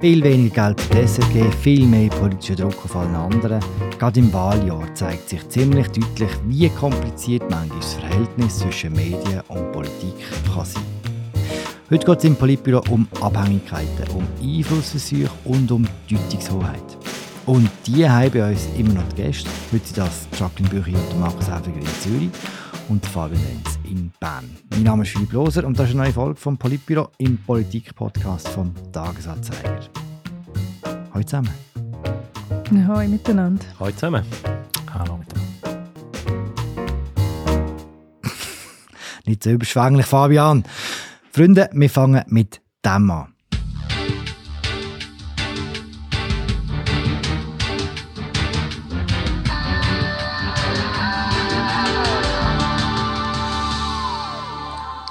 Viel weniger Geld für die SRG, viel mehr politischer Druck auf allen anderen. Gerade im Wahljahr zeigt sich ziemlich deutlich, wie kompliziert manchmal das Verhältnis zwischen Medien und Politik kann sein Heute geht es im Politbüro um Abhängigkeiten, um Einflussversuche und um Deutungshoheit. Und die haben bei uns immer noch die Gäste. Heute sind das Jacqueline Büchi und Markus Häfiger in Zürich und Fabian Lenz in Bern. Mein Name ist Philipp Loser und das ist eine neue Folge vom Politbüro im Politik-Podcast vom Tagesanzeiger. Hallo zusammen. Hallo miteinander. Hallo zusammen. Hallo miteinander. Nicht so überschwänglich, Fabian. Freunde, wir fangen mit dem an.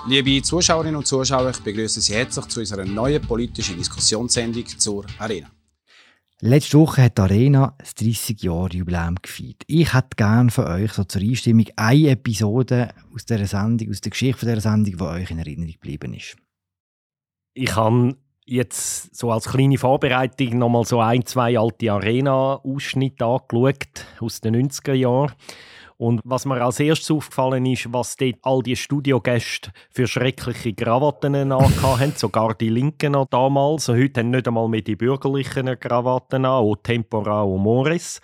Liebe Zuschauerinnen und Zuschauer, ich begrüße Sie herzlich zu unserer neuen politischen Diskussionssendung zur Arena. Letzte Woche hat die Arena das 30-Jahre-Jubiläum gefeiert. Ich hätte gerne von euch so zur Einstimmung eine Episode aus dieser Sendung, aus der Geschichte dieser Sendung, die euch in Erinnerung geblieben ist. Ich habe jetzt so als kleine Vorbereitung nochmal so ein, zwei alte Arena-Ausschnitte angeschaut aus den 90er Jahren. Und was mir als erstes aufgefallen ist, was dort all die Studiogäste für schreckliche Krawatten haben, sogar die Linken noch damals. Und heute haben nicht einmal mehr die bürgerlichen Krawatten an, auch Tempora und Morris.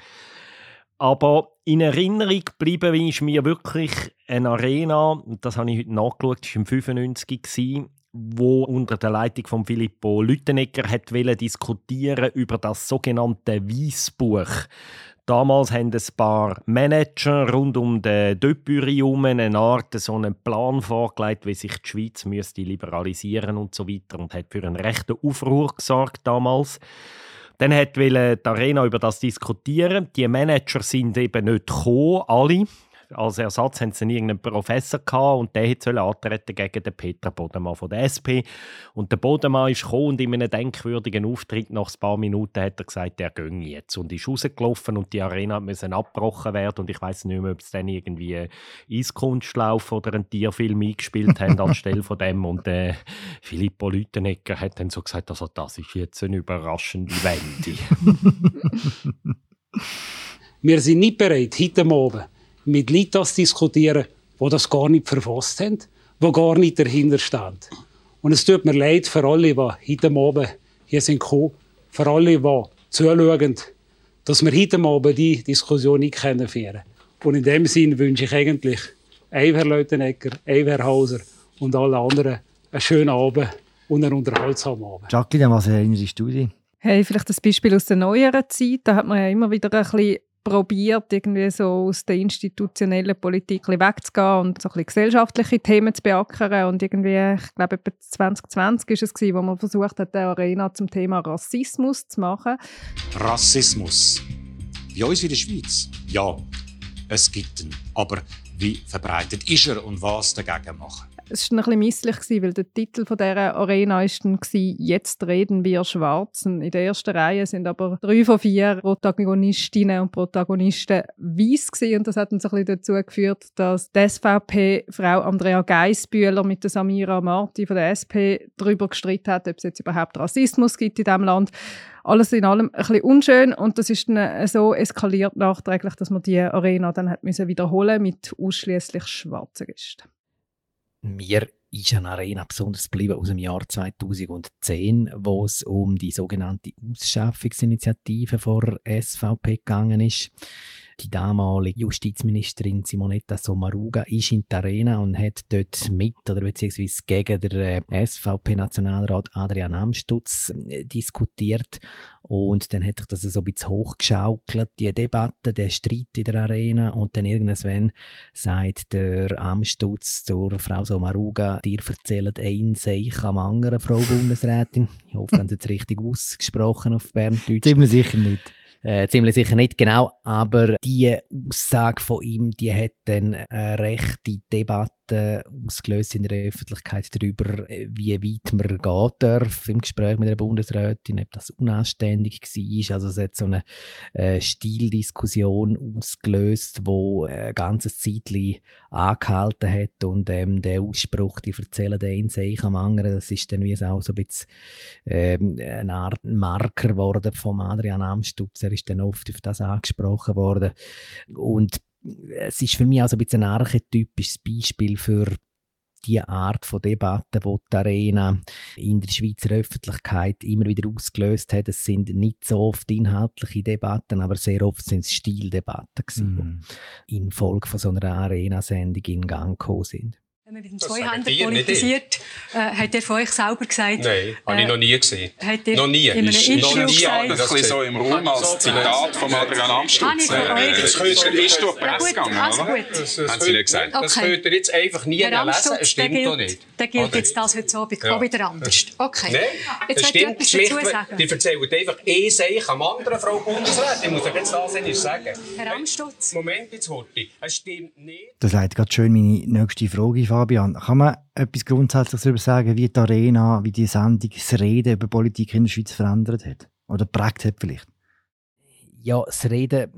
Aber in Erinnerung geblieben ist mir wirklich eine Arena, das habe ich heute nachgeschaut, das war im 95, wo unter der Leitung von Filippo Lüttenegger hat diskutieren über das sogenannte Weißbuch. Damals haben ein paar Manager rund um den Döpüri eine Art so einen Plan vorgelegt, wie sich die Schweiz müsste liberalisieren und so weiter und hat für einen rechten Aufruhr gesorgt damals. Dann hat die Arena über das diskutieren. Die Manager sind eben nicht gekommen, alle als Ersatz haben sie irgendeinen Professor gehabt und der soll antreten gegen den Peter Bodemann von der SP. Und der Bodemann ist gekommen und in einem denkwürdigen Auftritt nach ein paar Minuten hat er gesagt, er ginge jetzt und ist rausgelaufen und die Arena musste abgebrochen werden und ich weiß nicht mehr, ob es dann irgendwie Eiskunstlauf oder einen Tierfilm eingespielt haben anstelle von dem und äh, Filippo Lütenegger hat dann so gesagt, also das ist jetzt eine überraschende Wende. Wir sind nicht bereit, heute Abend mit Leuten zu diskutieren, die das gar nicht verfasst haben, die gar nicht dahinter stehen. Und es tut mir leid für alle, die heute Abend hier sind gekommen, für alle, die zuschauen, dass wir heute Abend diese Diskussion nicht führen können. Und in dem Sinne wünsche ich eigentlich Herr Leutenegger, Herr Hauser und allen anderen einen schönen Abend und einen unterhaltsamen Abend. Jacqueline, was erinnerst du dich? Hey, vielleicht das Beispiel aus der neueren Zeit. Da hat man ja immer wieder ein bisschen probiert, irgendwie so aus der institutionellen Politik wegzugehen und so ein bisschen gesellschaftliche Themen zu beackern. Und irgendwie, ich glaube, etwa 2020 war es, gewesen, wo man versucht hat, eine Arena zum Thema Rassismus zu machen. Rassismus. Bei uns in der Schweiz? Ja, es gibt ihn. Aber wie verbreitet ist er und was dagegen machen? Es war ein bisschen misslich, weil der Titel dieser Arena war «Jetzt reden wir Schwarzen». In der ersten Reihe sind aber drei von vier Protagonistinnen und Protagonisten weiss und das hat so ein bisschen dazu geführt, dass die SVP-Frau Andrea Geisbühler mit der Samira Marti von der SP darüber gestritten hat, ob es jetzt überhaupt Rassismus gibt in diesem Land. Alles in allem ein bisschen unschön. Und das ist dann so eskaliert nachträglich, dass man die Arena dann hat müssen wiederholen mit ausschließlich schwarzen Gästen mir ist eine Arena besonders geblieben aus dem Jahr 2010, wo es um die sogenannte Ausschaffungsinitiative vor SVP gegangen ist. Die damalige Justizministerin Simonetta Sommaruga ist in der Arena und hat dort mit oder beziehungsweise gegen den äh, SVP-Nationalrat Adrian Amstutz äh, diskutiert. Und dann hat sich das so ein bisschen hochgeschaukelt, die Debatte, der Streit in der Arena. Und dann irgendwann sagt der Amstutz zur Frau Sommaruga, dir erzählt ein Seich am anderen, Frau Bundesrätin. Ich hoffe, haben Sie jetzt richtig ausgesprochen auf Berndeutsch. Ziemlich sicher nicht. Äh, ziemlich sicher nicht genau, aber die Aussage von ihm, die hat dann eine rechte Debatte Debatte ausgelöst in der Öffentlichkeit darüber, wie weit man gehen darf im Gespräch mit der Bundesrätin, ob das unanständig war. Also es hat so eine äh, Stildiskussion ausgelöst, wo ein ganzes Zeitchen angehalten hat und ähm, der Ausspruch, die erzählen den sich am anderen, das ist dann wie auch so ein bisschen ähm, eine Art Marker geworden von Adrian Amstutz. Er ist dann oft auf das angesprochen worden und es ist für mich also ein bisschen ein archetypisches Beispiel für die Art von Debatten, die die Arena in der Schweizer Öffentlichkeit immer wieder ausgelöst hat. Es sind nicht so oft inhaltliche Debatten, aber sehr oft sind es Stildebatten gewesen, mm. die infolge von so einer Arena-Sendung in Gang gekommen sind. Wenn man mit dem Zweihänder politisiert, äh, hat er von euch selber gesagt? Nein, habe ich noch nie gesehen. Hat er noch nie. In einem ist noch nie gesagt? Das ist so im Raum als Zitat von Adrian Amstutz. Das ist durch die Ja, Presse gegangen, also gut. Das haben Sie nicht gesagt. Okay. Das könnt ihr jetzt einfach nie Herr lesen. Es stimmt doch nicht. der gilt jetzt das heute Abend Ja. auch wieder anders. Okay. Nein, Jetzt das stimmt etwas schlicht. dazu sagen. Die erzählen einfach eh Seich am anderen, Frau Bundesrätin. Ich muss euch jetzt das nicht sagen. Herr Amstutz. Moment, jetzt Horti. Es stimmt nicht. Das leitet gerade schön meine nächste Frage, Fabian. Kann man etwas Grundsätzliches darüber sagen, wie die Arena, wie die Sendung das Reden über Politik in der Schweiz verändert hat? Oder prägt hat vielleicht? Ja, das Reden,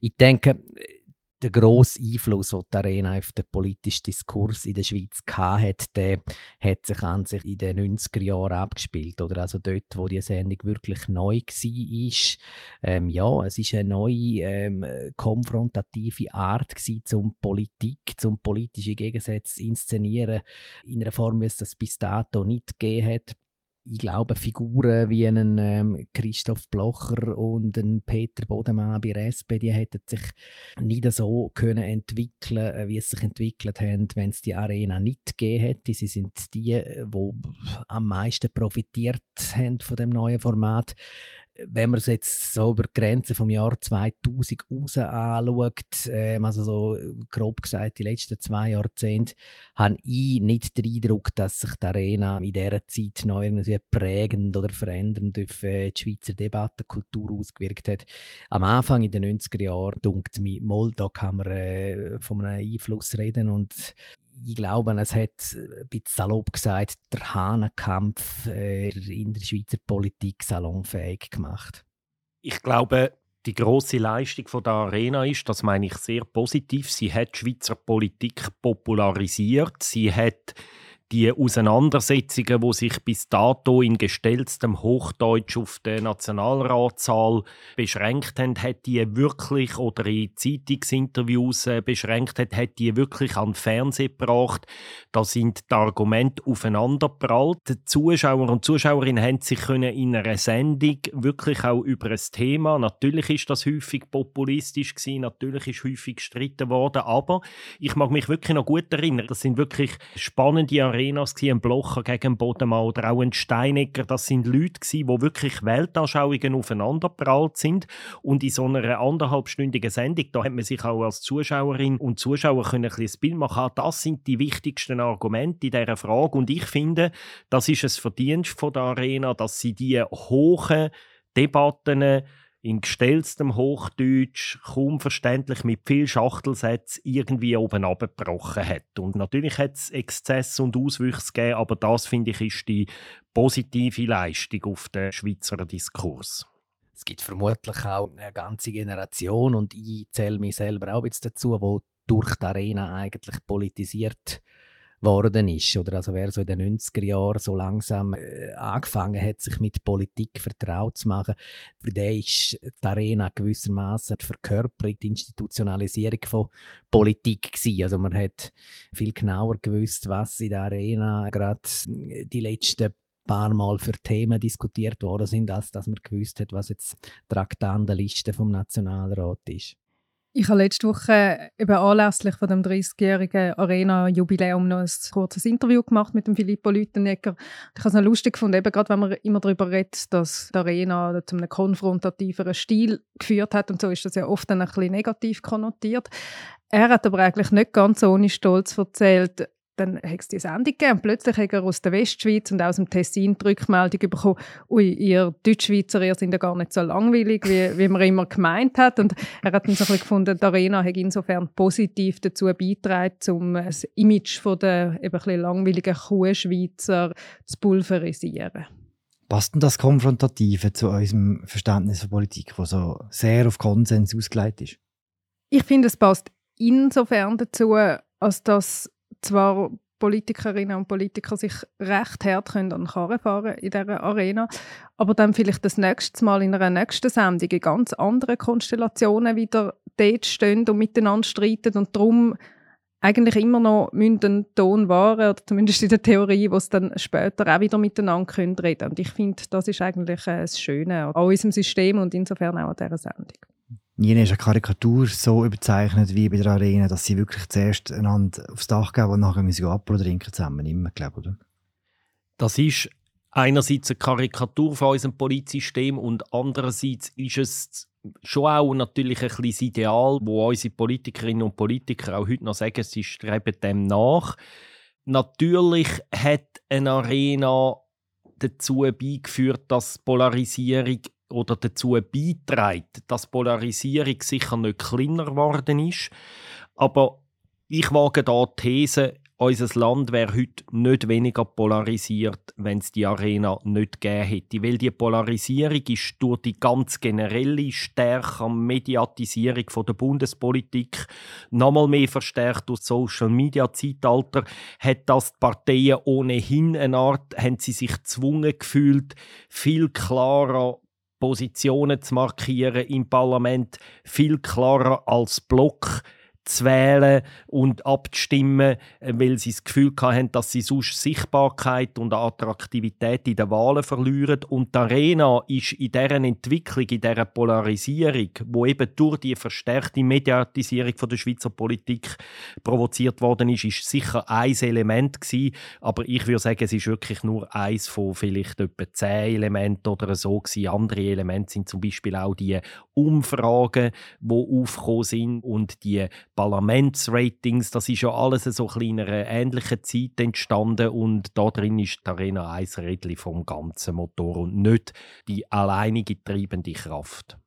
ich denke, der grosse Einfluss, den die Arena auf den politischen Diskurs in der Schweiz hatte, der hat sich an sich in den 90er Jahren abgespielt. Oder also dort, wo die Sendung wirklich neu war. Ähm, ja, es ist eine neue ähm, konfrontative Art gewesen, zum Politik, zum politische Gegensätze inszenieren, in einer Form, wie es das bis dato nicht gegeben hat ich glaube, Figuren wie einen ähm, Christoph Blocher und einen Peter Bodemann bei der SP, die hätten sich nicht so können entwickeln, äh, wie es sich entwickelt haben, wenn es die Arena nicht gegeben hätte. Sie sind die, die am meisten profitiert haben von dem neuen Format wenn man es jetzt so über die Grenze vom Jahr 2000 raus anschaut, ähm, also so grob gesagt die letzten zwei Jahrzehnte, habe ich nicht den Eindruck, dass sich die Arena in dieser Zeit noch irgendwie prägend oder verändernd auf äh, die Schweizer Debattenkultur ausgewirkt hat. Am Anfang in den 90er Jahren, dunkt mich, mal, da kann man äh, von einem Einfluss reden und ich glaube, es hat ein bisschen salopp gesagt, der Hahnenkampf äh, in der Schweizer Politik salonfähig gemacht. Ich glaube, die große Leistung von der Arena ist, das meine ich sehr positiv, sie hat die Schweizer Politik popularisiert, sie hat die Auseinandersetzungen, wo sich bis dato in gestelltem Hochdeutsch auf den Nationalratssaal beschränkt haben, hat die wirklich oder in Zeitungsinterviews äh, beschränkt hat, hat die wirklich an den Fernseher gebracht. Da sind die Argumente aufeinanderprallt. Die Zuschauer und Zuschauerinnen haben sich in einer Sendung wirklich auch über ein Thema. Natürlich ist das häufig populistisch gewesen, natürlich ist häufig gestritten worden, aber ich mag mich wirklich noch gut erinnern. Das sind wirklich spannende Arenas ein Blocher gegen einen Bodemann oder auch ein Steinecker. Das sind Leute die wirklich Weltanschauungen aufeinanderprallt sind und in so einer anderthalbstündigen Sendung, da hat man sich auch als Zuschauerin und Zuschauer können ein bisschen Bild machen. Ah, Das sind die wichtigsten Argumente in dieser Frage und ich finde, das ist ein Verdienst von der Arena, dass sie die hohen Debatten in gestelltem Hochdeutsch, kaum verständlich, mit viel Schachtelsätzen irgendwie oben abgebrochen hat. Und natürlich hat es Exzesse und Auswüchse gegeben, aber das, finde ich, ist die positive Leistung auf den Schweizer Diskurs. Es gibt vermutlich auch eine ganze Generation und ich zähle mich selber auch jetzt dazu, wo durch die Arena eigentlich politisiert worden ist. Oder also wer so in den 90er Jahren so langsam äh, angefangen hat, sich mit Politik vertraut zu machen, für den ist die Arena gewissermaßen die Verkörperung, die Institutionalisierung von Politik gewesen. Also man hat viel genauer gewusst, was in der Arena gerade die letzten paar Mal für Themen diskutiert worden sind, als dass man gewusst hat, was jetzt die Traktandenliste vom Nationalrat ist. Ich habe letzte Woche eben anlässlich von dem 30-jährigen Arena-Jubiläum noch ein kurzes Interview gemacht mit dem Filippo Lütenegger. Ich habe es noch lustig gefunden, eben gerade wenn man immer darüber redet, dass die Arena zu einem konfrontativeren Stil geführt hat und so ist das ja oft dann ein bisschen negativ konnotiert. Er hat aber eigentlich nicht ganz ohne Stolz erzählt, dann hat es die Sendung gegeben und plötzlich hat er aus der Westschweiz und aus dem Tessin die Rückmeldung bekommen, ui, ihr Deutschschweizer, ihr seid ja gar nicht so langweilig, wie, wie man immer gemeint hat. Und er hat dann so ein gefunden, die Arena hat insofern positiv dazu beigetragen, um das Image von der eben ein langweiligen Kuhschweizer zu pulverisieren. Passt denn das Konfrontative zu unserem Verständnis von Politik, das so sehr auf Konsens ausgelegt ist? Ich finde, es passt insofern dazu, als dass zwar Politikerinnen und Politiker sich recht hart können an den Karren fahren in dieser Arena, aber dann vielleicht das nächste Mal in einer nächsten Sendung in ganz anderen Konstellationen wieder dort stehen und miteinander streiten und darum eigentlich immer noch einen Ton wahren, oder zumindest in der Theorie, wo es dann später auch wieder miteinander können reden Und ich finde, das ist eigentlich äh, das Schöne an unserem System und insofern auch an dieser Sendung. Nie ist eine Karikatur so überzeichnet wie bei der Arena, dass sie wirklich zuerst einander aufs Dach geben und nachher müssen sie Apfel trinken zusammen, immer, glaube oder? Das ist einerseits eine Karikatur von unserem Polizsystem und andererseits ist es schon auch natürlich ein kleines Ideal, wo unsere Politikerinnen und Politiker auch heute noch sagen, sie streben dem nach. Natürlich hat eine Arena dazu beigeführt, dass Polarisierung oder dazu beiträgt, dass Polarisierung sicher nicht kleiner geworden ist. Aber ich wage da die These, unser Land wäre heute nicht weniger polarisiert, wenn es die Arena nicht gegeben hätte. Weil die Polarisierung ist durch die ganz generelle stärkere Mediatisierung der Bundespolitik nochmal mehr verstärkt durch das Social Media Zeitalter, hat das die Parteien ohnehin eine Art, haben sie sich gezwungen gefühlt, viel klarer Positionen zu markieren im Parlament, viel klarer als Block zu wählen und abzustimmen, äh, weil sie das Gefühl hatten, dass sie sonst Sichtbarkeit und Attraktivität in den Wahlen verlieren. Und die Arena ist in deren Entwicklung, in dieser Polarisierung, wo eben durch die verstärkte Mediatisierung der Schweizer Politik provoziert worden ist, ist sicher ein Element gewesen. Aber ich würde sagen, es ist wirklich nur eins von vielleicht etwa zehn Elementen oder so gewesen. Andere Elemente sind zum Beispiel auch die Umfragen, die aufgekommen sind und die Parlamentsratings, das ist ja alles so in einer ähnlichen Zeit entstanden und da drin ist die Arena ein Rädchen vom ganzen Motor und nicht die alleinige treibende Kraft.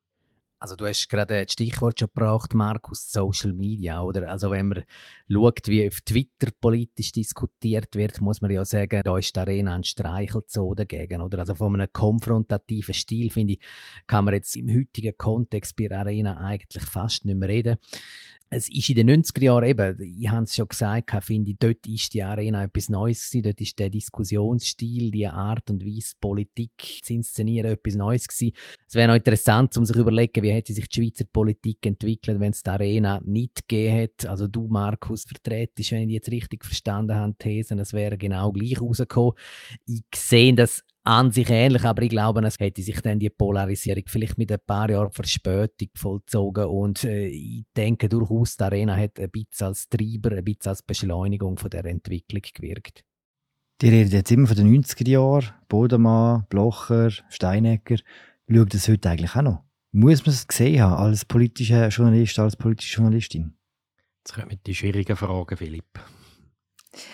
Also du hast gerade das Stichwort schon gebracht, Markus, Social Media, oder? Also wenn man schaut, wie auf Twitter politisch diskutiert wird, muss man ja sagen, da ist die Arena ein Streichelzoo dagegen, oder? Also von einem konfrontativen Stil, finde ich, kann man jetzt im heutigen Kontext bei Arena eigentlich fast nicht mehr reden es ist in den 90er Jahren eben, ich habe es schon gesagt, finde ich, dort ist die Arena etwas Neues gewesen, dort ist der Diskussionsstil, die Art und Weise, Politik zu inszenieren, etwas Neues gewesen. Es wäre noch interessant, um sich zu überlegen, wie hätte sich die Schweizer Politik entwickelt, wenn es die Arena nicht gegeben hätte. Also du, Markus, vertretest, wenn ich jetzt richtig verstanden habe, Thesen, es wäre genau gleich rausgekommen. Ich sehe das an sich ähnlich, aber ich glaube, es hätte sich dann die Polarisierung vielleicht mit ein paar Jahren Verspätung vollzogen und äh, ich denke durchaus, die Arena hat ein bisschen als Treiber, ein bisschen als Beschleunigung von der Entwicklung gewirkt. Die reden jetzt immer von den 90er Jahren, Bodemann, Blocher, Steinecker. Schaut das heute eigentlich auch noch? Muss man es gesehen haben als politischer Journalist, als politische Journalistin? Jetzt kommen die schwierigen Fragen, Philipp.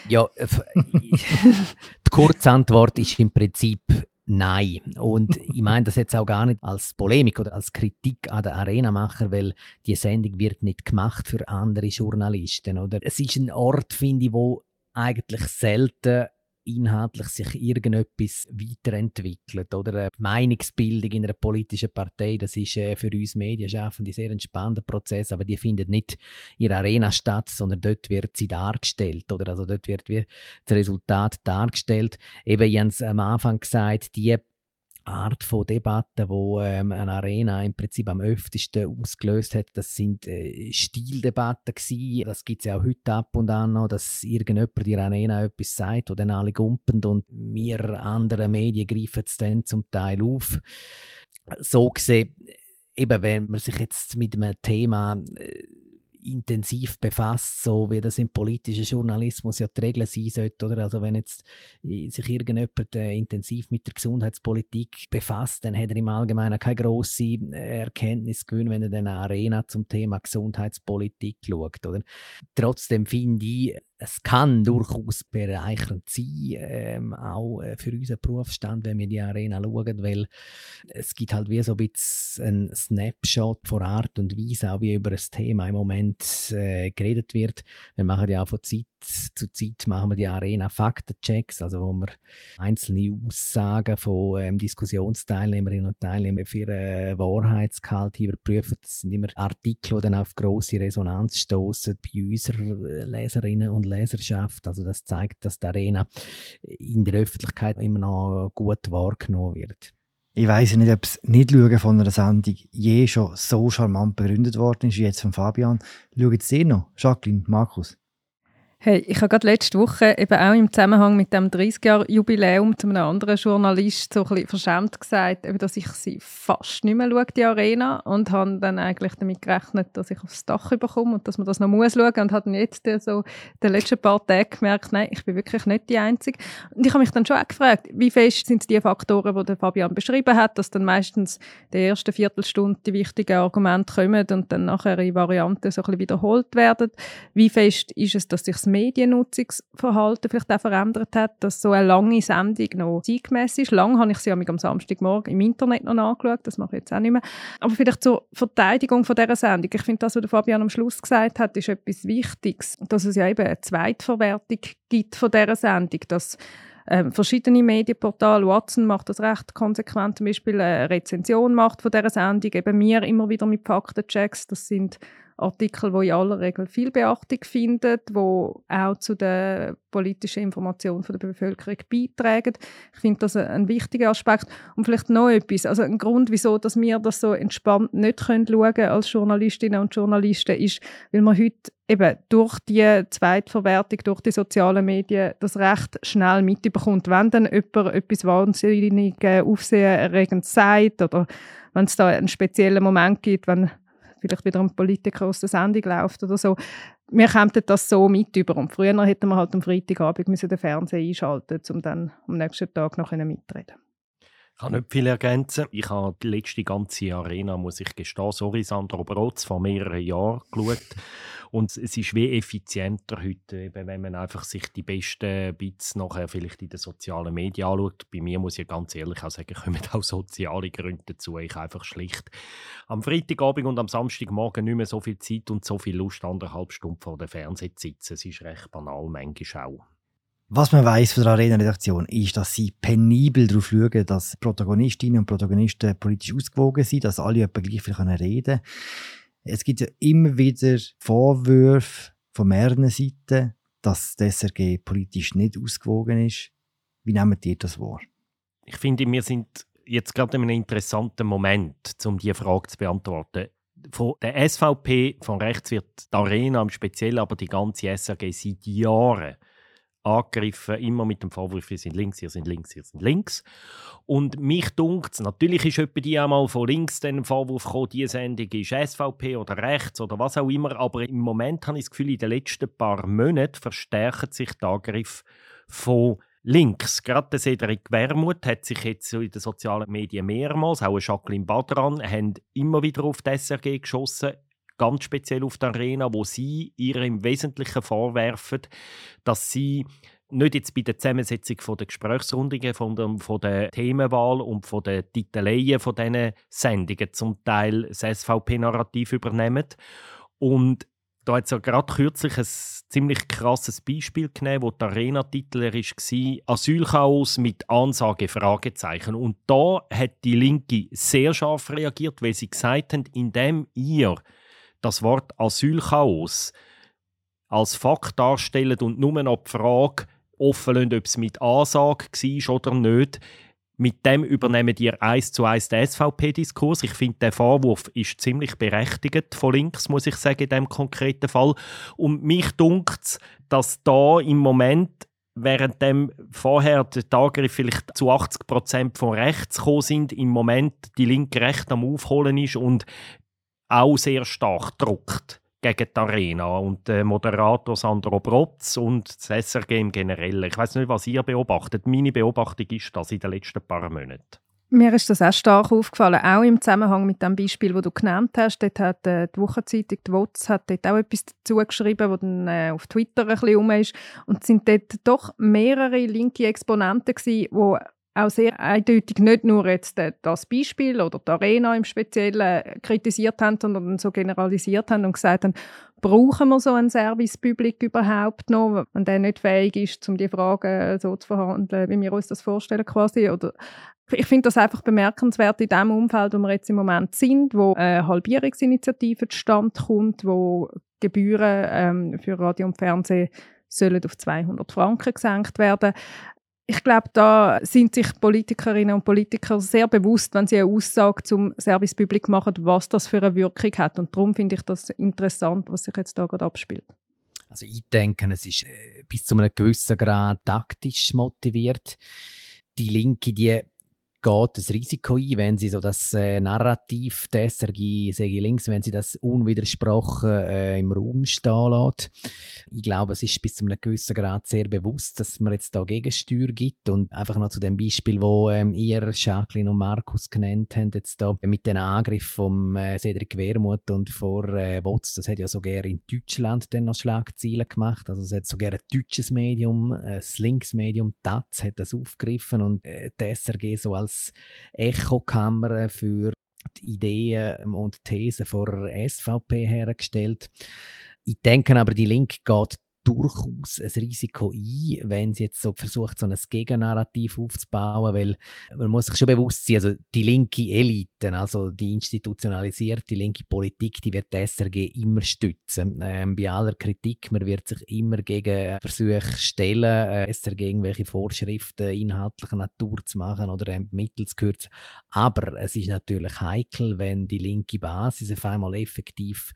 Ja, die Kurzantwort ist im Prinzip Nein. Und ich meine das jetzt auch gar nicht als Polemik oder als Kritik an den Arenamacher, weil die Sendung wird nicht gemacht für andere Journalisten. Oder? Es ist ein Ort, finde ich, wo eigentlich selten inhaltlich sich irgendetwas weiterentwickelt. Oder eine Meinungsbildung in einer politischen Partei, das ist äh, für uns Medienschaffende sehr entspannter Prozess, aber die findet nicht in der Arena statt, sondern dort wird sie dargestellt. Oder? Also dort wird das Resultat dargestellt. Eben, ich habe es am Anfang gesagt, die Art von Debatten, wo ähm, eine Arena im Prinzip am öftesten ausgelöst hat, das sind äh, Stildebatten gewesen. Das gibt es ja auch heute ab und an noch, dass irgendjemand die Arena etwas sagt, wo dann alle gumpen und wir anderen Medien greifen es dann zum Teil auf. So gesehen, eben wenn man sich jetzt mit einem Thema äh, intensiv befasst, so wie das im politischen Journalismus ja die Regel sein sollte. Oder? Also wenn jetzt äh, sich irgendjemand äh, intensiv mit der Gesundheitspolitik befasst, dann hat er im Allgemeinen keine grosse äh, Erkenntnis gewonnen, wenn er eine Arena zum Thema Gesundheitspolitik schaut. Oder? Trotzdem finde ich, es kann durchaus bereichernd sein, ähm, auch äh, für unseren Berufsstand, wenn wir die Arena schauen, weil es gibt halt wie so ein bisschen einen Snapshot von Art und Weise, auch wie über das Thema im Moment äh, geredet wird. Wir machen ja auch von Zeit zu Zeit machen wir die Arena Faktenchecks, also wo wir einzelne Aussagen von ähm, Diskussionsteilnehmerinnen und Teilnehmern für äh, Wahrheitsgehalt überprüfen. Das sind immer Artikel, die dann auf große Resonanz stoßen bei unseren Leserinnen und Leserschaft. Also das zeigt, dass die Arena in der Öffentlichkeit immer noch gut wahrgenommen wird. Ich weiß nicht, ob das Nicht-Schauen von einer Sendung je schon so charmant begründet worden ist wie jetzt von Fabian. Schaut es ihr noch? Jacqueline, Markus? Hey, ich habe gerade letzte Woche eben auch im Zusammenhang mit dem 30-Jahr-Jubiläum zu einem anderen Journalist so ein bisschen verschämt gesagt, dass ich sie fast nicht mehr schaue, die Arena, und habe dann eigentlich damit gerechnet, dass ich aufs Dach bekomme und dass man das noch muss schauen und habe dann jetzt so den letzten paar Tagen gemerkt, nein, ich bin wirklich nicht die Einzige. Und ich habe mich dann schon auch gefragt, wie fest sind die Faktoren, die Fabian beschrieben hat, dass dann meistens der erste Viertelstunde die wichtigen Argumente kommen und dann nachher in Varianten so ein bisschen wiederholt werden. Wie fest ist es, dass sich Mediennutzungsverhalten vielleicht auch verändert hat, dass so eine lange Sendung noch zeitgemäß ist. Lang habe ich sie am Samstagmorgen im Internet noch angeschaut, das mache ich jetzt auch nicht mehr. Aber vielleicht zur Verteidigung von dieser Sendung. Ich finde, das, was Fabian am Schluss gesagt hat, ist etwas Wichtiges, dass es ja eben eine Zweitverwertung gibt von dieser Sendung, dass ähm, verschiedene Medienportale, Watson macht das recht konsequent, zum Beispiel eine Rezension macht von dieser Sendung, eben mir immer wieder mit Faktenchecks, das sind Artikel, die in aller Regel viel Beachtung finden, wo auch zu der politischen Information der Bevölkerung beitragen. Ich finde das ein wichtiger Aspekt. Und vielleicht noch etwas, also ein Grund, wieso dass wir das so entspannt nicht können schauen als Journalistinnen und Journalisten, ist, weil man heute eben durch die Zweitverwertung, durch die sozialen Medien das recht schnell mitbekommt. Wenn dann jemand etwas wahnsinnig aufsehenerregend sagt oder wenn es da einen speziellen Moment gibt, wenn vielleicht wieder ein Politiker aus der Sendung läuft oder so. Wir kämen das so mit über. Und früher hätten wir halt am Freitagabend müssen den Fernseher einschalten um dann am nächsten Tag noch mitreden ich kann nicht viel ergänzen. Ich habe die letzte ganze Arena, muss ich gestehen, sorry, Sandro Brotz, vor mehreren Jahren geschaut. Und es ist wie effizienter heute, eben, wenn man einfach sich die besten Bits nachher vielleicht in den sozialen Medien anschaut. Bei mir muss ich ganz ehrlich auch sagen, kommen auch soziale Gründe dazu. Ich einfach schlicht am Freitagabend und am Samstagmorgen nicht mehr so viel Zeit und so viel Lust, anderthalb Stunden vor dem Fernseher zu sitzen. Es ist recht banal, manchmal auch. Was man weiß von der Arena-Redaktion ist, dass sie penibel darauf schauen, dass Protagonistinnen und Protagonisten politisch ausgewogen sind, dass alle etwa gleich viel reden können. Es gibt ja immer wieder Vorwürfe von mehreren Seiten, dass das SRG politisch nicht ausgewogen ist. Wie nehmen ihr das wahr? Ich finde, wir sind jetzt gerade in einem interessanten Moment, um diese Frage zu beantworten. Von der SVP, von rechts wird die Arena im Speziellen, aber die ganze SRG seit Jahren angegriffen, immer mit dem Vorwurf, wir sind links, ihr sind links, ihr sind links. Und mich dunkt natürlich ist etwa die einmal von links den Vorwurf gekommen, diese Sendung ist SVP oder rechts oder was auch immer, aber im Moment habe ich das Gefühl, in den letzten paar Monaten verstärken sich die Angriffe von links. Gerade Cedric Wermuth hat sich jetzt in den sozialen Medien mehrmals, auch Jacqueline Badran, haben immer wieder auf die SRG geschossen ganz speziell auf der Arena, wo sie ihr im Wesentlichen vorwerfen, dass sie nicht jetzt bei der Zusammensetzung der Gesprächsrundungen, von der, von der Themenwahl und von den Titeleien von diesen Sendungen zum Teil das SVP-Narrativ übernehmen. Und da hat es ja gerade kürzlich ein ziemlich krasses Beispiel genommen, wo der Arena-Titler war, Asylchaos mit Ansage Fragezeichen. Und da hat die Linke sehr scharf reagiert, weil sie gesagt haben, indem ihr das Wort Asylchaos als Fakt darstellen und nur noch die Frage offen lassen, ob es mit Ansage war oder nicht, mit dem übernehmen die eins zu eins den SVP-Diskurs. Ich finde, der Vorwurf ist ziemlich berechtigt von links, muss ich sagen, in diesem konkreten Fall. Und mich dunkt dass da im Moment während dem vorher die Angriffe vielleicht zu 80 Prozent von rechts gekommen sind, im Moment die linke Recht am Aufholen ist und auch sehr stark druckt gegen die Arena und der Moderator Sandro Brotz und das SRG im Generellen. Ich weiß nicht, was ihr beobachtet. Meine Beobachtung ist das in den letzten paar Monaten. Mir ist das auch stark aufgefallen, auch im Zusammenhang mit dem Beispiel, das du genannt hast. Dort hat äh, die Wochenzeitung die WOTS hat dort auch etwas dazu geschrieben, was dann äh, auf Twitter ein bisschen rum ist. Und es sind dort doch mehrere linke Exponenten gewesen, die auch sehr eindeutig nicht nur jetzt äh, das Beispiel oder die Arena im Speziellen kritisiert haben, sondern so generalisiert haben und gesagt haben, brauchen wir so einen Service Public überhaupt noch, wenn der nicht fähig ist, um die Fragen so zu verhandeln, wie wir uns das vorstellen quasi, oder ich finde das einfach bemerkenswert in dem Umfeld, wo wir jetzt im Moment sind, wo eine Halbierungsinitiative zustande kommt, wo Gebühren ähm, für Radio und Fernsehen sollen auf 200 Franken gesenkt werden ich glaube, da sind sich Politikerinnen und Politiker sehr bewusst, wenn sie eine Aussage zum Service Public machen, was das für eine Wirkung hat. Und darum finde ich das interessant, was sich jetzt da gerade abspielt. Also ich denke, es ist äh, bis zu einem gewissen Grad taktisch motiviert. Die Linke, die geht das Risiko ein, wenn sie so das äh, Narrativ des SRG, sage links, wenn sie das unwidersprochen äh, im Raum stehen lässt. Ich glaube, es ist bis zu einem gewissen Grad sehr bewusst, dass man jetzt da Gegensteuer gibt. Und einfach noch zu dem Beispiel, wo ähm, ihr, Jacqueline und Markus genannt habt, jetzt da mit den Angriff vom äh, Cedric Wermuth und vor äh, Wotz, das hat ja sogar in Deutschland dann noch Schlagzeilen gemacht, also es hat sogar ein deutsches Medium, ein Linksmedium, TAZ, hat das aufgegriffen. Und äh, die SRG so als als Echokammer für die Ideen und Thesen von SVP hergestellt. Ich denke aber, die Linke geht durchaus ein Risiko ein, wenn sie jetzt so versucht, so ein Gegennarrativ aufzubauen, weil man muss sich schon bewusst sein, also die linke Elite, also die institutionalisierte linke Politik, die wird die SRG immer stützen. Ähm, bei aller Kritik, man wird sich immer gegen Versuche stellen, äh, SRG irgendwelche Vorschriften inhaltlicher Natur zu machen oder ähm, Mittel zu kürzen. Aber es ist natürlich heikel, wenn die linke Basis auf einmal effektiv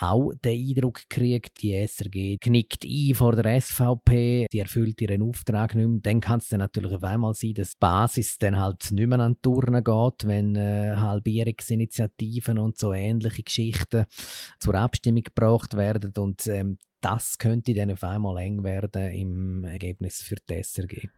auch den Eindruck gekriegt, die SRG knickt ein vor der SVP, die erfüllt ihren Auftrag nicht mehr. Dann kann es dann natürlich auf einmal sein, dass die Basis dann halt nicht mehr an die Turnen geht, wenn äh, Halbierungsinitiativen und so ähnliche Geschichten zur Abstimmung gebracht werden und ähm, das könnte dann auf einmal eng werden im Ergebnis für die SRG.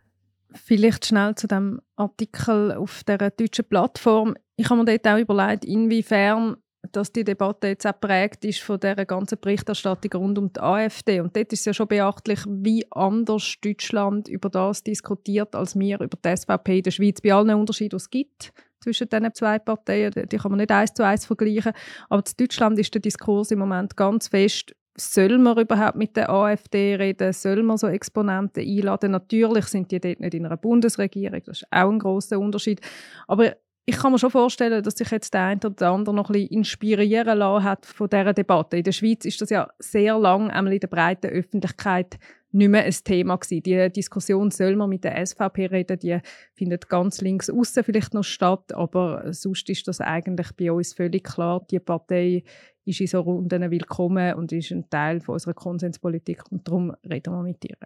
Vielleicht schnell zu dem Artikel auf der deutschen Plattform. Ich habe mir dort auch überlegt, inwiefern dass die Debatte jetzt auch prägt ist von der ganzen Berichterstattung rund um die AfD. Und dort ist es ja schon beachtlich, wie anders Deutschland über das diskutiert, als wir über die SVP in der Schweiz. Bei allen Unterschieden, die es gibt zwischen diesen zwei Parteien, die kann man nicht eins zu eins vergleichen. Aber in Deutschland ist der Diskurs im Moment ganz fest, soll man überhaupt mit der AfD reden? Soll man so Exponenten einladen? Natürlich sind die dort nicht in einer Bundesregierung, das ist auch ein großer Unterschied. Aber ich kann mir schon vorstellen, dass sich jetzt der eine oder der andere noch ein bisschen inspirieren lassen hat von dieser Debatte. In der Schweiz ist das ja sehr lang einmal in der breiten Öffentlichkeit nicht mehr ein Thema gewesen. Die Diskussion, soll man mit der SVP reden, die findet ganz links außen vielleicht noch statt, aber sonst ist das eigentlich bei uns völlig klar. Die Partei ist in so Runden willkommen und ist ein Teil von unserer Konsenspolitik und darum reden wir mit ihr.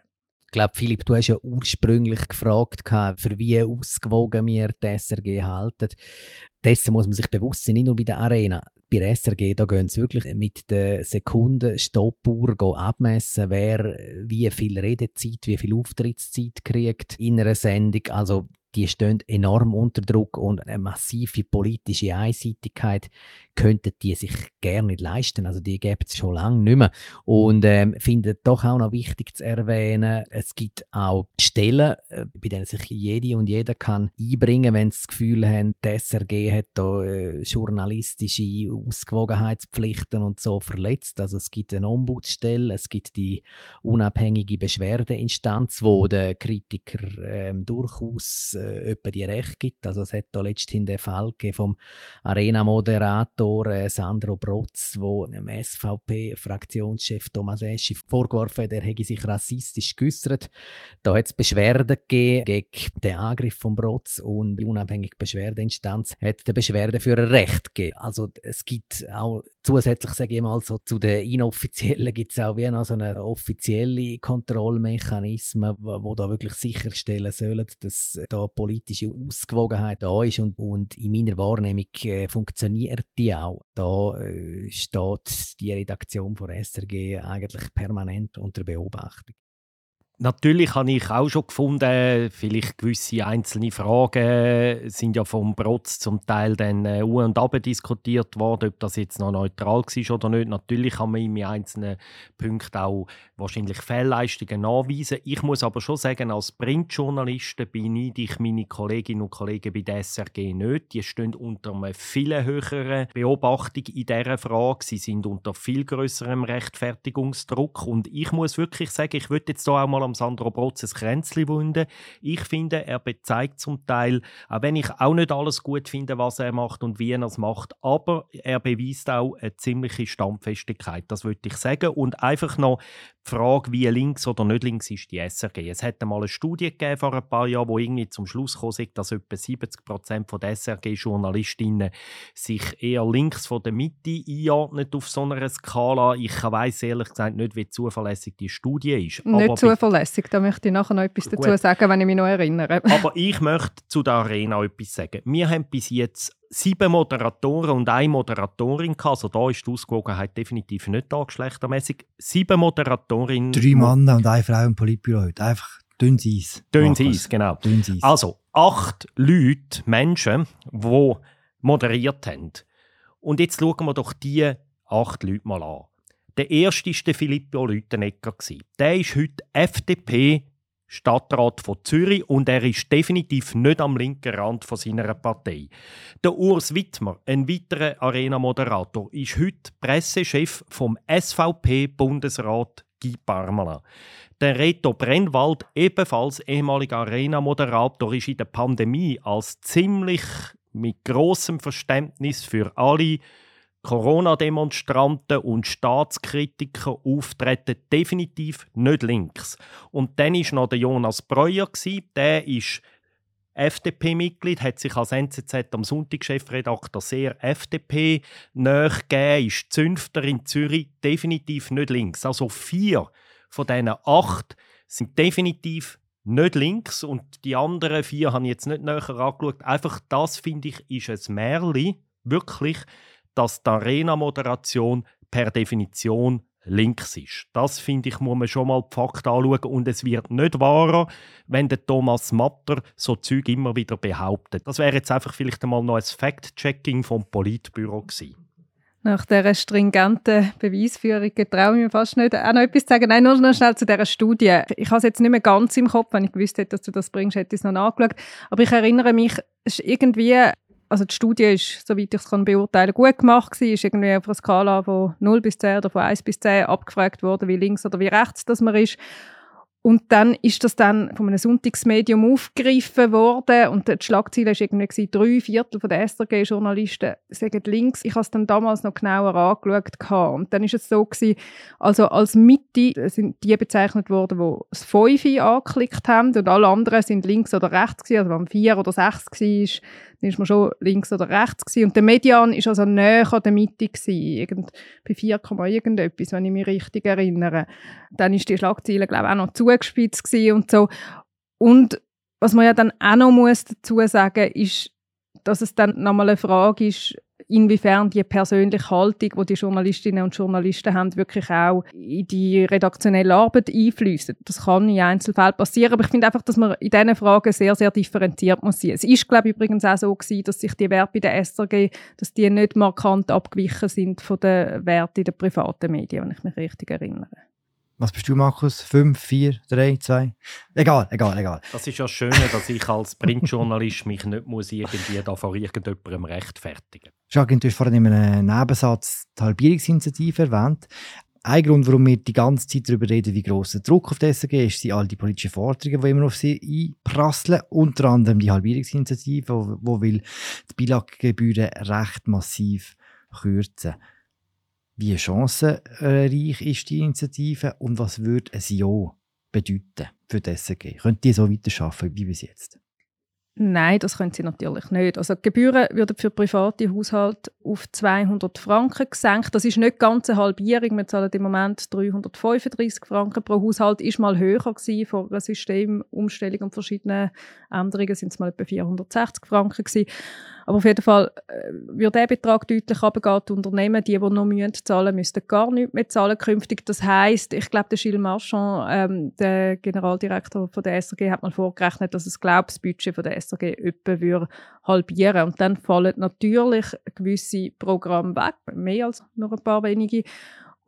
Ich glaube, Philipp, du hast ja ursprünglich gefragt, für wie ausgewogen wir die SRG halten. Dessen muss man sich bewusst sein, nicht nur bei der Arena. Bei der SRG da gehen sie wirklich mit der Sekundenstoppuhr abmessen, wer wie viel Redezeit, wie viel Auftrittszeit kriegt in einer Sendung. Also die stehen enorm unter Druck und eine massive politische Einseitigkeit könnten die sich gerne nicht leisten. Also die gibt es schon lange nicht mehr. Und ähm, finde doch auch noch wichtig zu erwähnen, es gibt auch Stellen, äh, bei denen sich jede und jeder kann einbringen, wenn sie das Gefühl haben, die SRG hat da äh, journalistische Ausgewogenheitspflichten und so verletzt. Also es gibt eine Ombudsstelle, es gibt die unabhängige Beschwerdeinstanz, wo der Kritiker äh, durchaus äh, die Recht gibt. Also es hat da letzthin den Fall vom Arena-Moderator Äh, Sandro Brotz, wo dem SVP-Fraktionschef Thomas Eschi vorgeworfen hat, er hätte sich rassistisch geäußert. Da hat es Beschwerden gegeben gegen den Angriff von Brotz und die unabhängige Beschwerdeinstanz hat der Beschwerdeführer Recht gegeben. Also es gibt auch zusätzlich, sage ich mal, so zu den inoffiziellen gibt es auch wie noch so eine offizielle Kontrollmechanismen, wo, da wirklich sicherstellen sollen, dass da politische Ausgewogenheit da ist und, und in meiner Wahrnehmung äh, funktioniert die auch. Da äh, steht die Redaktion von SRG eigentlich permanent unter Beobachtung. Natürlich habe ich auch schon gefunden, vielleicht gewisse einzelne Fragen sind ja vom Protz zum Teil dann äh, u und ab diskutiert worden, ob das jetzt noch neutral war oder nicht. Natürlich kann man in einzelnen Punkten auch wahrscheinlich Fehlleistungen nachweisen. Ich muss aber schon sagen, als Printjournalisten beneide ich meine Kolleginnen und Kollegen bei der SRG nicht. Die stehen unter einer viel höheren Beobachtung in dieser Frage. Sie sind unter viel größerem Rechtfertigungsdruck und ich muss wirklich sagen, ich würde jetzt hier auch mal am Sandro Brotz ein Kränzchen wunden. Ich finde, er bezeigt zum Teil, auch wenn ich auch nicht alles gut finde, was er macht und wie er es macht, aber er beweist auch eine ziemliche Standfestigkeit, das würde ich sagen. Und einfach noch die Frage, wie links oder nicht links ist die SRG. Es hat einmal eine Studie gegeben vor ein paar Jahren, wo irgendwie zum Schluss kam, dass etwa 70 Prozent der SRG-Journalistinnen sich eher links von der Mitte einordnet auf so einer Skala. Ich weiß ehrlich gesagt nicht, wie zuverlässig die Studie ist. Nicht aber zuverlässig, da möchte ich nachher noch etwas dazu gut. sagen, wenn ich mich noch erinnere. aber ich möchte zu der Arena etwas sagen. Wir haben bis jetzt sieben Moderatoren und eine Moderatorin gehabt. Also da ist die Ausgewogenheit definitiv nicht da, geschlechtermäßig. Sieben Moderatorinnen. Drei Männer und eine Frau im Politbüro heute. Einfach dünnes Eis. Dünnes Eis, genau. Dünnes Eis. Also acht Leute, Menschen, die moderiert haben. Und jetzt schauen wir doch diese acht Leute mal an. Der erste war der Filippo Lütenegger. Der ist heute FDP Stadtrat von Zürich und er ist definitiv nicht am linken Rand seiner Partei. Der Urs Wittmer, ein weiterer Arena-Moderator, ist heute Pressechef vom SVP-Bundesrat Guy Parmelin. Der Reto Brennwald, ebenfalls ehemaliger Arena-Moderator, ist in der Pandemie als ziemlich mit großem Verständnis für alle Corona-Demonstranten und Staatskritiker auftreten definitiv nicht links. Und dann war noch der Jonas Breuer, der ist FDP-Mitglied, hat sich als NZZ am Sonntag-Chefredakteur sehr FDP nachgegeben, ist Zünfter in Zürich, definitiv nicht links. Also vier von diesen acht sind definitiv nicht links und die anderen vier habe ich jetzt nicht näher angeschaut. Einfach das, finde ich, ist ein Märchen, wirklich, dass die Arena-Moderation per Definition links ist. Das finde ich, muss man schon mal die Fakten anschauen. Und es wird nicht wahrer, wenn der Thomas Matter so Zeug immer wieder behauptet. Das wäre jetzt einfach vielleicht einmal noch ein Fact-Checking vom Politbüro gewesen. Nach dieser stringenten Beweisführung traue ich mir fast nicht, auch noch etwas zu sagen. Nein, nur noch schnell zu dieser Studie. Ich habe es jetzt nicht mehr ganz im Kopf, wenn ich gewusst hätte, dass du das bringst, hätte ich es noch nachgeschaut. Aber ich erinnere mich, es ist irgendwie also die Studie ist, soweit ich es kann beurteilen, gut gemacht gewesen, ist irgendwie auf einer Skala von 0 bis 10 oder von 1 bis 10 abgefragt worden, wie links oder wie rechts das man ist. Und dann ist das dann von einem Sonntagsmedium aufgegriffen worden und die Schlagzeile war irgendwie drei Viertel der SRG-Journalisten sagen links. Ich habe es dann damals noch genauer angeschaut. Und dann ist es so gewesen, also als Mitte sind die bezeichnet worden, die das Fünfe angeklickt haben und alle anderen sind links oder rechts gewesen. Also wenn vier oder sechs war, dann ist man schon links oder rechts gewesen. Und der Median ist also näher der Mitte gewesen, bei 4, irgendetwas, wenn ich mich richtig erinnere. Dann ist die Schlagzeile, glaube ich, auch noch zugespitzt und so. Und was man ja dann auch noch muss dazu sagen ist, dass es dann nochmal eine Frage ist, inwiefern die persönliche Haltung, die die Journalistinnen und Journalisten haben, wirklich auch in die redaktionelle Arbeit einfließt. Das kann in Einzelfällen passieren, aber ich finde einfach, dass man in diesen Fragen sehr, sehr differenziert muss sein. Es ist, glaube ich, übrigens auch so gewesen, dass sich die Werte bei der SRG, dass die nicht markant abgewichen sind von den Werten in den privaten Medien, wenn ich mich richtig erinnere. Was bist du, Markus? Fünf, vier, drei, zwei? Egal, egal, egal. Das ist ja schön, dass ich als Printjournalist mich nicht muss irgendwie da vor irgendjemandem rechtfertigen muss. Jacques, du hast vorhin in einem Nebensatz die Halbierungsinitiative erwähnt. Ein Grund, warum wir die ganze Zeit darüber reden, wie gross der Druck auf die SRG ist, sind all die politischen Forderungen, die immer auf sie einprasseln. Unter anderem die Halbierungsinitiative, wo will die Bilaggebühren recht massiv kürzen. Wie chancenreich ist die Initiative und was würde ein Ja bedeuten für die SRG? Können die so weiterarbeiten wie bis jetzt? Nein, das können sie natürlich nicht. Also die Gebühren würden für private Haushalte auf 200 Franken gesenkt. Das ist nicht ganz eine Halbierung. Wir zahlen im Moment 335 Franken pro Haushalt. Ist mal höher gewesen vor einer Systemumstellung und verschiedenen Änderungen sind es mal etwa 460 Franken gewesen. Aber auf jeden Fall äh, wird der Betrag deutlich runtergehen. Die Unternehmen, die, die noch müssen zahlen müssten gar nichts mehr zahlen künftig. Das heisst, ich glaube, der Gilles Marchand, ähm, der Generaldirektor von der SRG, hat mal vorgerechnet, dass das Glaubensbudget von der SRG etwa halbieren Und dann fallen natürlich gewisse Programme weg, mehr als noch ein paar wenige.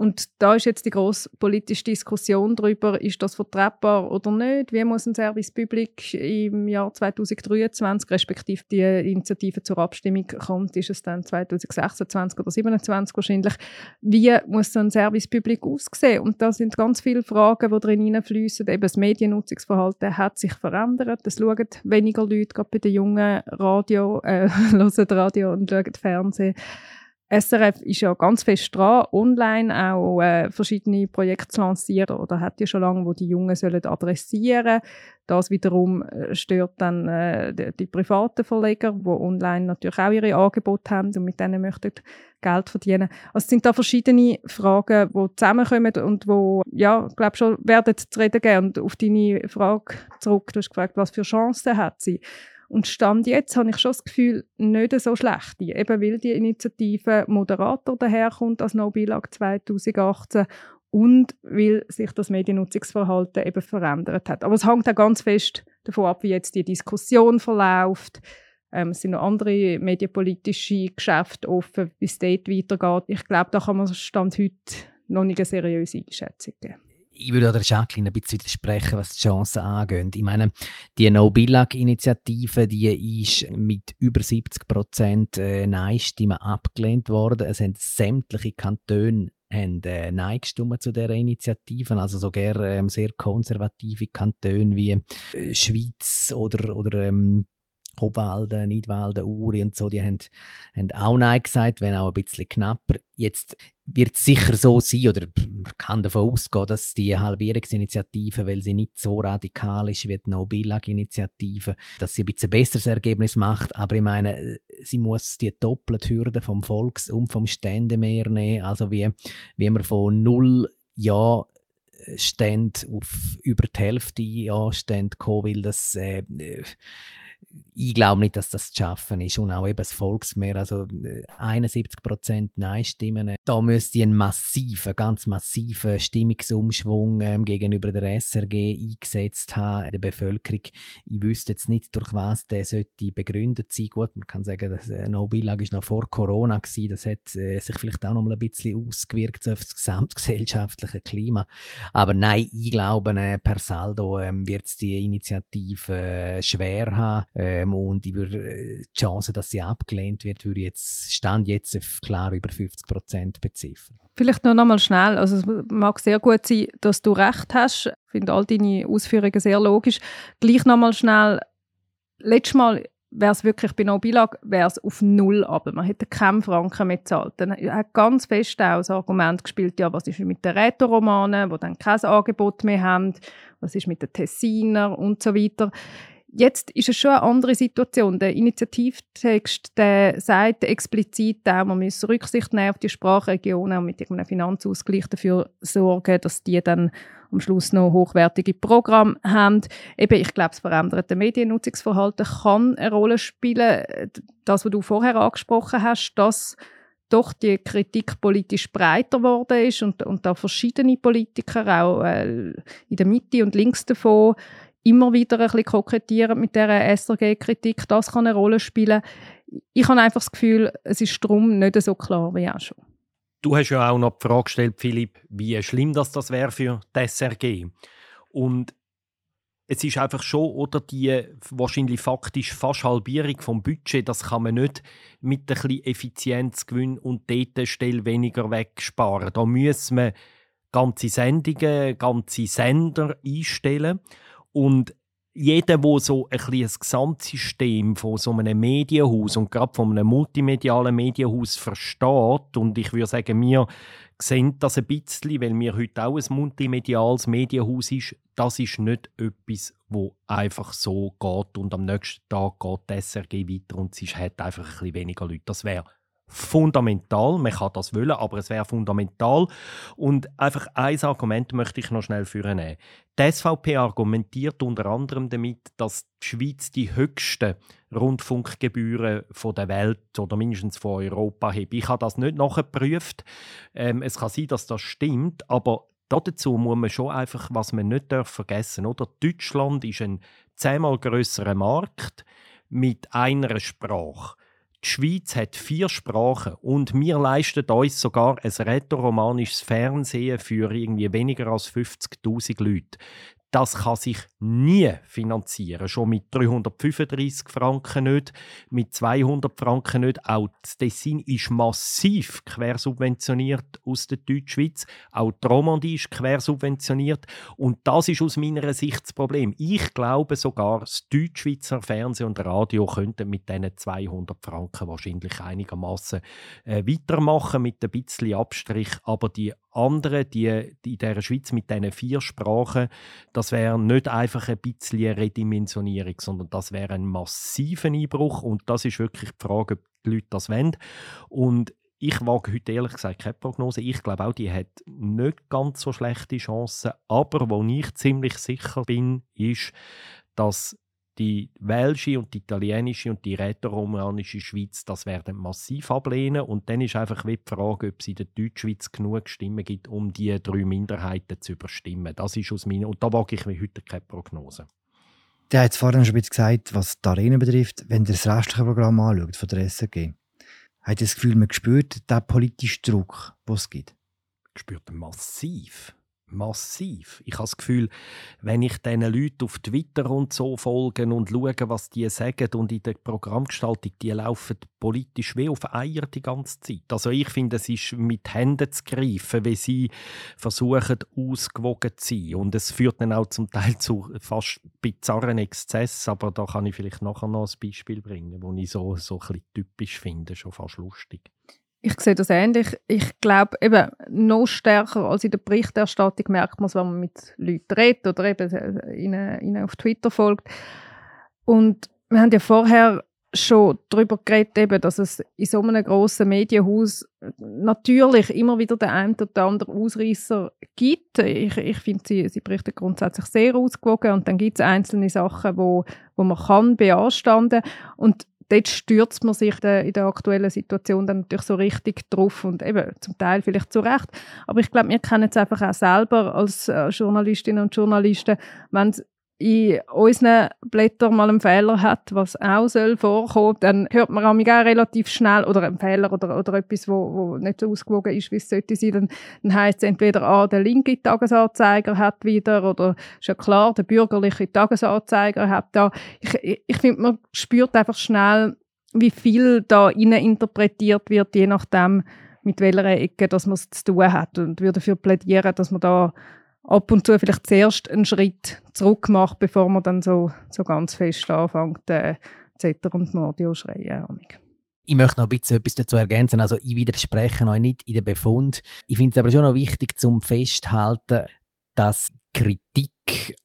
Und da ist jetzt die grosse politische Diskussion darüber, ist das vertretbar oder nicht? Wie muss ein Service Public im Jahr 2023, respektive die Initiative zur Abstimmung kommt, ist es dann 2026 oder 2027 wahrscheinlich, wie muss so ein Service Public aussehen? Und da sind ganz viele Fragen, die drin hineinfließen. Eben das Mediennutzungsverhalten hat sich verändert. Es schauen weniger Leute, gerade bei den jungen Radio, äh, hören Radio und schauen Fernsehen. SRF ist ja ganz fest dran, online auch äh, verschiedene Projekte zu lancieren oder hat ja schon lange, wo die Jungen sollen adressieren. Das wiederum äh, stört dann äh, die, die, privaten Verleger, die online natürlich auch ihre Angebote haben und mit denen möchten Geld verdienen. Also es sind da verschiedene Fragen, die zusammenkommen und wo ja, glaube schon werden zu reden geben. Und auf deine Frage zurück, du hast gefragt, was für Chancen hat sie? Und Stand jetzt habe ich schon das Gefühl, nicht so schlecht. Eben weil die Initiative Moderator daherkommt als No Bilag 2018 und weil sich das Mediennutzungsverhalten eben verändert hat. Aber es hängt auch ganz fest davon ab, wie jetzt die Diskussion verläuft. Ähm, es sind noch andere medienpolitische Geschäfte offen, wie es dort weitergeht. Ich glaube, da kann man Stand heute noch nicht eine seriöse Einschätzung geben ich würde der Jacqueline ein bisschen widersprechen, was die Chancen angeht. Ich meine, die No-Billag-Initiative, die ist mit über 70 Prozent äh, Nein-Stimmen abgelehnt worden. Es haben sämtliche Kantone haben äh, Nein gestimmt zu dieser Initiative. Also sogar ähm, sehr konservative Kantone wie äh, Schweiz oder, oder ähm, Obwalden, Nidwalden, Uri und so, die haben, haben auch Nein gesagt, wenn auch ein bisschen knapper. Jetzt wird es sicher so sein, oder man kann davon ausgehen, dass die Halbierungsinitiative, weil sie nicht so radikal ist wie die No-Billag-Initiative, dass sie ein bisschen besseres Ergebnis macht. Aber ich meine, sie muss die doppelte Hürde vom Volks- und vom Ständemeer nehmen. Also wie, wie man von null Ja Stände auf über die Hälfte Ja Stände kommen will, das äh, ich glaube nicht, dass das zu schaffen ist. Und auch eben das Volksmehr, also 71 äh, Prozent Nein-Stimmen. Da müsste ein massiver, ganz massiver Stimmungsumschwung ähm, gegenüber der SRG eingesetzt haben, der Bevölkerung. Ich wüsste jetzt nicht, durch was der sollte begründet sein. Gut, man kann sagen, dass äh, No Billag ist noch vor Corona gewesen. Das hat äh, sich vielleicht auch noch mal ein bisschen ausgewirkt auf das gesamtgesellschaftliche Klima. Aber nein, ich glaube, äh, per Saldo ähm, wird es die Initiative äh, schwer haben ähm, und würde äh, die Chance, dass sie abgelehnt wird, würde jetzt Stand jetzt auf klar über 50 Prozent beziffern. Vielleicht noch einmal schnell. Also es mag sehr gut sein, dass du recht hast. Ich finde all deine Ausführungen sehr logisch. Gleich noch einmal schnell. Letztes Mal wäre es wirklich bei No Bilag wäre es auf null aber man hätte keinen Franken mehr gezahlt. Dann hat ganz fest auch das Argument gespielt, ja, was ist mit den Rätoromanen, die dann kein Angebot mehr haben, was ist mit den Tessiner und so weiter. Jetzt ist es schon eine andere Situation. Der Initiativtext der sagt explizit auch, man muss Rücksicht nehmen auf die Sprachregionen und mit einem Finanzausgleich dafür sorgen, dass die dann am Schluss noch hochwertige Programme haben. Eben, ich glaube, das veränderte Mediennutzungsverhalten kann eine Rolle spielen. Das, was du vorher angesprochen hast, dass doch die Kritik politisch breiter geworden ist und, und da verschiedene Politiker, auch äh, in der Mitte und links davon, immer wieder ein bisschen kokettieren mit dieser SRG-Kritik. Das kann eine Rolle spielen. Ich habe einfach das Gefühl, es ist darum nicht so klar wie auch schon. Du hast ja auch noch die Frage gestellt, Philipp, wie schlimm das, das wäre für die SRG. Und es ist einfach schon, oder die wahrscheinlich faktisch fast Halbierung vom Budget, das kann man nicht mit ein bisschen Effizienzgewinn und dort Stelle weniger wegsparen. Da muss man ganze Sendungen, ganze Sender einstellen. Und jeder, der so ein, ein Gesamtsystem von so einem Medienhaus und gerade von einem multimedialen Medienhaus versteht, und ich würde sagen, wir sehen das ein bisschen, weil wir heute auch ein multimediales Medienhaus ist, das ist nicht etwas, wo einfach so geht und am nächsten Tag geht die SRG weiter und es hat einfach ein bisschen weniger Leute. Das wäre fundamental. Man kann das wollen, aber es wäre fundamental. Und einfach ein Argument möchte ich noch schnell führen. Die SVP argumentiert unter anderem damit, dass die Schweiz die höchsten Rundfunkgebühren der Welt oder mindestens von Europa hat. Ich habe das nicht nachgeprüft. Ähm, es kann sein, dass das stimmt, aber dazu muss man schon einfach, was man nicht vergessen darf, Deutschland ist ein zehnmal größerer Markt mit einer Sprache. Die Schweiz hat vier Sprachen und wir leisten uns sogar ein rätoromanisches Fernsehen für irgendwie weniger als 50.000 Leute. Das kann sich nie finanzieren. Schon mit 335 Franken nicht, mit 200 Franken nicht. Auch das Dessin ist massiv quersubventioniert aus der Deutschschweiz. Auch die Romandie ist quersubventioniert. Und das ist aus meiner Sicht das Problem. Ich glaube sogar, das Deutschschweizer Fernsehen und Radio könnten mit diesen 200 Franken wahrscheinlich einigermaßen äh, weitermachen mit ein bisschen Abstrich. Aber die anderen, die, die in der Schweiz mit diesen vier Sprachen, das wäre nicht einfach ein bisschen Redimensionierung, sondern das wäre ein massiver Einbruch und das ist wirklich die Frage, ob die Leute das wollen. Und ich wage heute ehrlich gesagt keine Prognose. Ich glaube auch, die hat nicht ganz so schlechte Chancen. Aber wo ich ziemlich sicher bin, ist, dass die welsche und die italienische und die rätoromanische Schweiz das werden massiv ablehnen und dann ist einfach die Frage, ob es in der Deutschschweiz genug Stimmen gibt, um die drei Minderheiten zu überstimmen. Das ist aus meiner und da wage ich mir heute keine Prognose. Der hat vorhin schon ein bisschen gesagt, was die Arena betrifft, wenn ihr das restliche Programm anschaut von der SRG. Hat ihr das Gefühl, man spürt den politischen Druck, den es gibt? Spürt massiv massiv. Ich habe das Gefühl, wenn ich diesen Leuten auf Twitter und so folge und schaue, was die sagen und in der Programmgestaltung, die laufen politisch wie auf Eier die ganze Zeit. Also ich finde, es ist mit Händen zu greifen, wie sie versuchen, ausgewogen zu sein. Und es führt dann auch zum Teil zu fast bizarren Exzessen, aber da kann ich vielleicht nachher noch ein Beispiel bringen, wo ich so, so ein bisschen typisch finde, schon fast lustig. Ich sehe das ähnlich. Ich glaube, eben noch stärker als in der Berichterstattung merkt man es, wenn man mit Leuten redet oder eben äh, ihnen, ihnen auf Twitter folgt. Und wir haben ja vorher schon darüber geredet, eben, dass es in so einem grossen Medienhaus natürlich immer wieder den einen oder anderen Ausreißer gibt. Ich, ich finde, sie, sie berichten grundsätzlich sehr ausgewogen und dann gibt es einzelne Sachen, wo, wo man kann beanstanden und dort stürzt man sich in der aktuellen Situation dann natürlich so richtig drauf und eben zum Teil vielleicht zu Recht. Aber ich glaube, wir kennen es einfach auch selber als äh, Journalistinnen und Journalisten, wenn es in unseren Blättern mal einen Fehler hat, was auch soll vorkommen, dann hört man auch relativ schnell, oder einen Fehler oder, oder etwas, wo, wo nicht so ausgewogen ist, wie es sollte sein, dann, dann heisst es entweder, ah, der linke Tagesanzeiger hat wieder, oder ist ja klar, der bürgerliche Tagesanzeiger hat da. Ich, ich, ich finde, man spürt einfach schnell, wie viel da interpretiert wird, je nachdem, mit welcher Ecke dass man es zu tun hat. Und würde dafür plädieren, dass man da ab und zu vielleicht zuerst einen Schritt zurück macht, bevor man dann so, so ganz fest anfängt, äh, Zetter und Mordio schreien. Ich möchte noch ein bisschen etwas dazu ergänzen. Also ich widerspreche euch nicht in den Befund. Ich finde es aber schon noch wichtig zum Festhalten, dass Kritik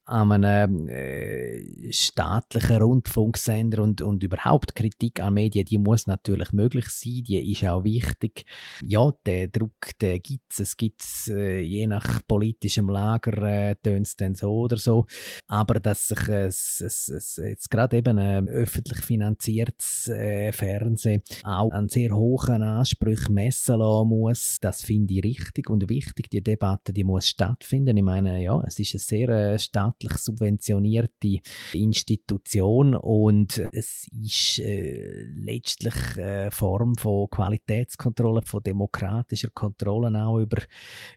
an einem äh, staatlichen Rundfunksender und, und überhaupt Kritik an Medien, die muss natürlich möglich sein, die ist auch wichtig. Ja, der Druck, der gibt es, es gibt äh, je nach politischem Lager, äh, es dann so oder so, aber dass sich äh, es, es, jetzt gerade eben ein öffentlich finanziertes äh, Fernsehen auch an sehr hohen Ansprüchen messen lassen muss, das finde ich richtig und wichtig. Die Debatte, die muss stattfinden. Ich meine, ja, es ist eine sehr äh, staatlich subventionierte Institution und es ist äh, letztlich eine Form von Qualitätskontrolle, von demokratischer Kontrolle auch über,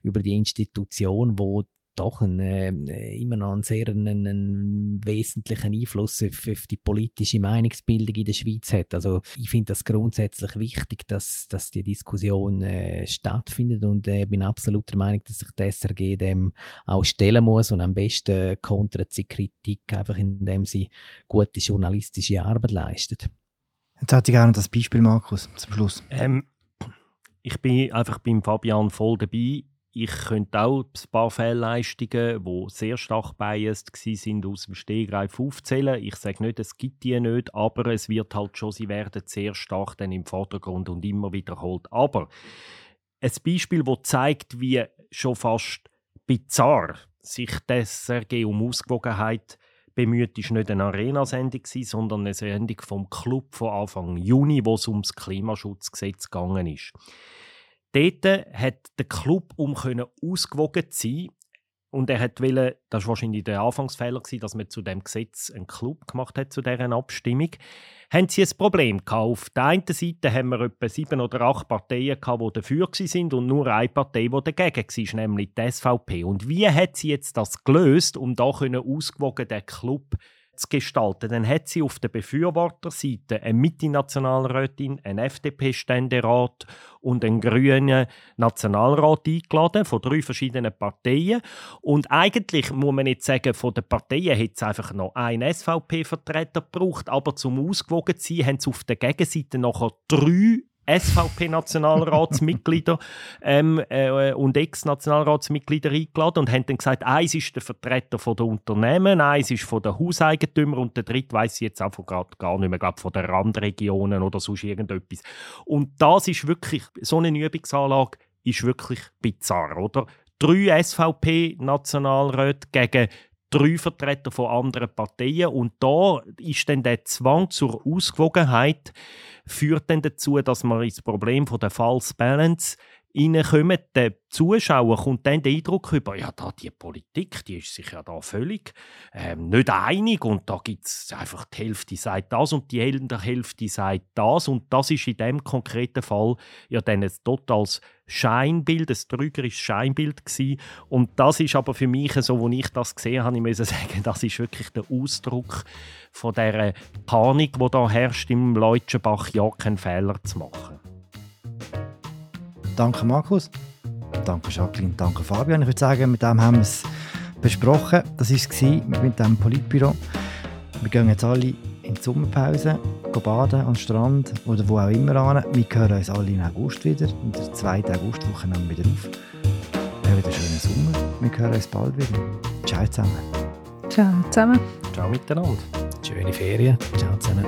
über die Institution, wo doch ein, äh, immer noch einen sehr einen, einen wesentlichen Einfluss auf, auf, die politische Meinungsbildung in der Schweiz hat. Also ich finde das grundsätzlich wichtig, dass, dass die Diskussion äh, stattfindet und äh, bin absolut der Meinung, dass sich die SRG dem auch stellen muss und am besten kontert sie Kritik einfach, indem sie gute journalistische Arbeit leistet. Jetzt hätte ich gerne das Beispiel, Markus, zum Schluss. Ähm, ich bin einfach beim Fabian voll dabei Ich könnte auch ein paar Fehlleistungen, die sehr stark biased sind, aus dem Stegreif aufzählen. Ich sage nicht, es gibt die nicht, aber es wird halt schon, sie werden sehr stark dann im Vordergrund und immer wiederholt. Aber ein Beispiel, das zeigt, wie schon fast bizarr sich das SRG um Ausgewogenheit bemüht, ist nicht eine Arena-Sendung, sondern eine Sendung vom Club von Anfang Juni, wo es ums Klimaschutzgesetz gegangen ist. Dort hat der Club, um ausgewogen zu sein, und er hat wollen, das war wahrscheinlich der Anfangsfehler, dass man zu dem Gesetz einen Club gemacht hat, zu dieser Abstimmung, haben sie ein Problem gehabt. Auf der einen Seite haben wir etwa sieben oder acht Parteien gehabt, die dafür sind und nur eine Partei, die dagegen war, nämlich die SVP. Und wie hat sie jetzt das gelöst, um da ausgewogen den Club zu gestalten. Dann hat sie auf der Befürworterseite eine Mitte-Nationalrätin, einen FDP-Ständerat und einen grünen Nationalrat eingeladen von drei verschiedenen Parteien. Und eigentlich muss man nicht sagen, von den Parteien hätte es einfach noch einen SVP-Vertreter gebraucht, aber zum ausgewogen zu sein, haben sie auf der Gegenseite nachher drei SVP-Nationalratsmitglieder ähm, äh, und Ex-Nationalratsmitglieder eingeladen und haben dann gesagt, eins ist der Vertreter von der Unternehmen, eins ist von der Hauseigentümer und der dritte weiß ich jetzt einfach gar nicht mehr, glaub, von den Randregionen oder sonst irgendetwas. Und das ist wirklich, so eine Übungsanlage ist wirklich bizarr, oder? Drei SVP-Nationalräte gegen drei Vertreter von anderen Parteien. Und da ist dann der Zwang zur Ausgewogenheit führt dann dazu, dass man ins Problem von der False Balance reinkommen. Der Zuschauer kommt dann den Eindruck über, ja, da die Politik, die ist sich ja da völlig ähm, nicht einig und da gibt es einfach die Hälfte sagt das und die andere Hälfte sagt das und das ist in dem konkreten Fall ja dann ein totales Scheinbild, ein trügerisches Scheinbild gewesen. und das ist aber für mich so, wo ich das gesehen habe, ich muss sagen, das ist wirklich der Ausdruck von der Panik, die da herrscht im Leutschenbach, ja keinen Fehler zu machen. Danke Markus, danke Jacqueline, danke Fabian. Ich würde sagen, mit dem haben wir es besprochen. Das war es mit dem Politbüro. Wir gehen jetzt alle in die Sommerpause, gehen baden am Strand oder wo auch immer an. Wir hören uns alle im August wieder. In der zweiten Augustwoche nehmen wir wieder auf. Wir haben wieder einen schönen Sommer. Wir hören uns bald wieder. Ciao zusammen. Ciao zusammen. Ciao miteinander. Schöne Ferien. Ciao zusammen.